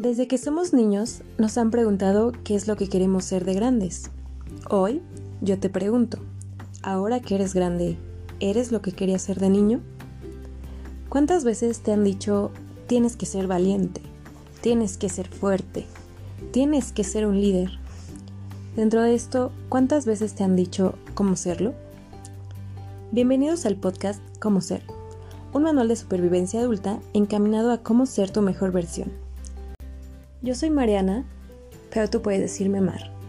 Desde que somos niños nos han preguntado qué es lo que queremos ser de grandes. Hoy yo te pregunto, ahora que eres grande, ¿eres lo que querías ser de niño? ¿Cuántas veces te han dicho tienes que ser valiente, tienes que ser fuerte, tienes que ser un líder? Dentro de esto, ¿cuántas veces te han dicho cómo serlo? Bienvenidos al podcast Cómo ser, un manual de supervivencia adulta encaminado a cómo ser tu mejor versión. Yo soy Mariana, pero tú puedes decirme Mar.